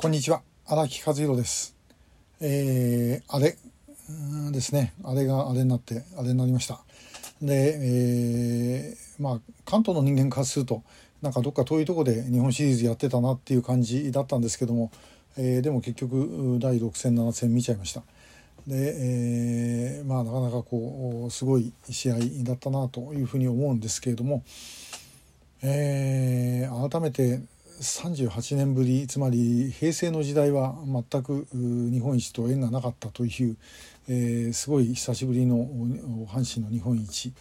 こんにちは荒木和弘です。えー、あれですねあれがあれになってあれになりました。で、えー、まあ関東の人間からするとなんかどっか遠いとこで日本シリーズやってたなっていう感じだったんですけども、えー、でも結局第6戦7戦見ちゃいました。で、えー、まあなかなかこうすごい試合だったなというふうに思うんですけれども、えー、改めて38年ぶりつまり平成の時代は全く日本一と縁がなかったという、えー、すごい久しぶりの阪神の日本一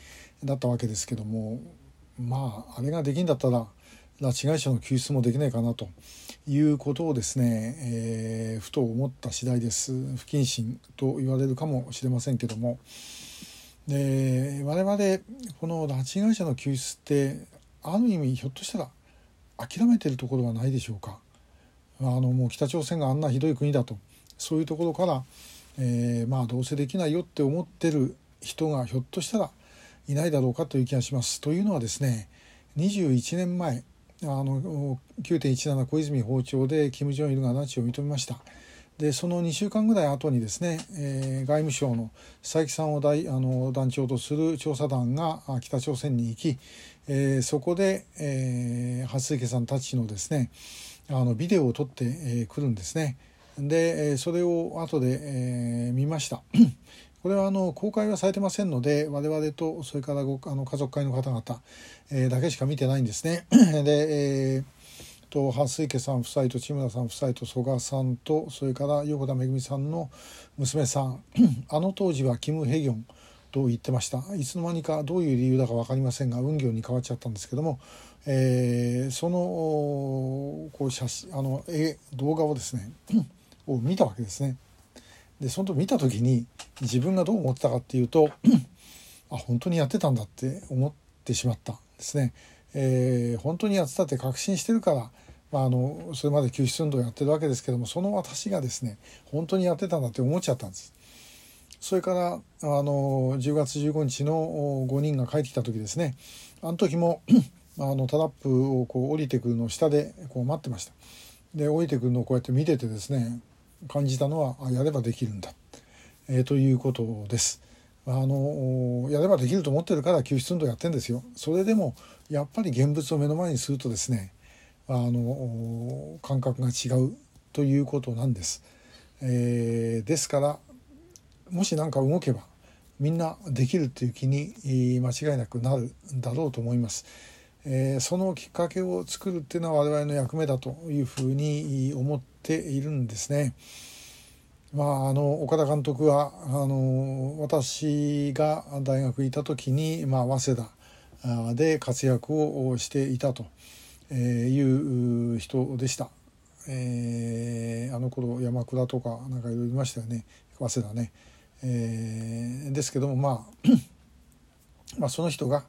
だったわけですけどもまああれができんだったら拉致被害者の救出もできないかなということをですね、えー、ふと思った次第です。不謹慎と言われるかもしれませんけども。で我々この拉致被害者の救出ってある意味ひょっとしたら諦めてるところはないでしょうかあのもう北朝鮮があんなひどい国だとそういうところから、えー、まあどうせできないよって思ってる人がひょっとしたらいないだろうかという気がします。というのはですね21年前あの9.17小泉訪朝で金正日が拉致を認めました。でその2週間ぐらい後にですね、えー、外務省の佐伯さんを大あの団長とする調査団が北朝鮮に行き、えー、そこで、えー、蓮池さんたちのですねあのビデオを撮ってく、えー、るんですね。でそれを後で、えー、見ました。これはあの公開はされてませんので我々とそれからごあの家族会の方々、えー、だけしか見てないんですね。で、えーと蓮池さん夫妻と千村さん夫妻と曽我さんとそれから横田めぐみさんの娘さん あの当時はキム・ヘギョンと言ってましたいつの間にかどういう理由だか分かりませんが運行に変わっちゃったんですけども、えー、そのこう写真あの絵動画をですね を見たわけですね。でその時見た時に自分がどう思ってたかっていうと あ本当にやってたんだって思ってしまったんですね。えー、本当にやってたって確信してるから、まあ、あのそれまで救出運動やってるわけですけどもその私がですね本当にやってたんだって思っちゃったんです。それからあの10月15日の5人が帰ってきた時ですねあの時も あのタラップをこう降りてくるのを下でこう待ってました。で降りてくるのをこうやって見ててですね感じたのはあやればできるんだ、えー、ということです。あのやればできると思ってるから救出運動やってんですよ。それでもやっぱり現物を目の前にするとですねあの感覚が違うということなんです、えー、ですからもし何か動けばみんなできるっていう気に間違いなくなるだろうと思います。えー、そのきっかけを作るっていうのは我々の役目だというふうに思っているんですね。まあ、あの岡田監督はあの私が大学にいた時に、まあ、早稲田で活躍をしていたとえいう人でした。えー、あの頃山倉とかなんかいろいろいましたよね早稲田ね。えー、ですけども、まあ、まあその人が、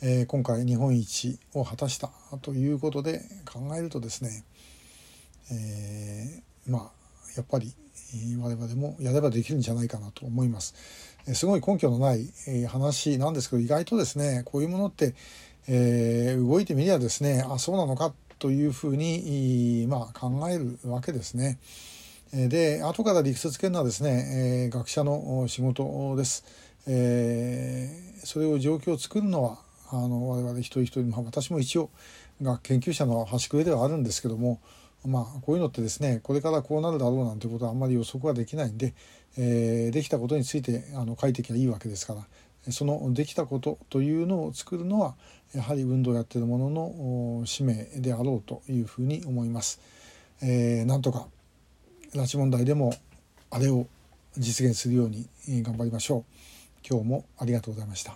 えー、今回日本一を果たしたということで考えるとですね、えー、まあやっぱり我々もやればできるんじゃないかなと思います。すごい根拠のない話なんですけど意外とですねこういうものって、えー、動いてみりゃですねあそうなのかというふうに、まあ、考えるわけですね。で後から理屈つけるのはですね、えー、学者の仕事です。えー、それを状況を作るのはあの我々一人一人、まあ、私も一応が研究者の端くれではあるんですけどもまあこういうのってですねこれからこうなるだろうなんてことはあんまり予測はできないんで、えー、できたことについてあの書いてきゃいいわけですからそのできたことというのを作るのはやはり運動をやっている者の使命であろうというふうに思います。えー、なんとか拉致問題でもあれを実現するように頑張りましょう。今日もありがとうございました。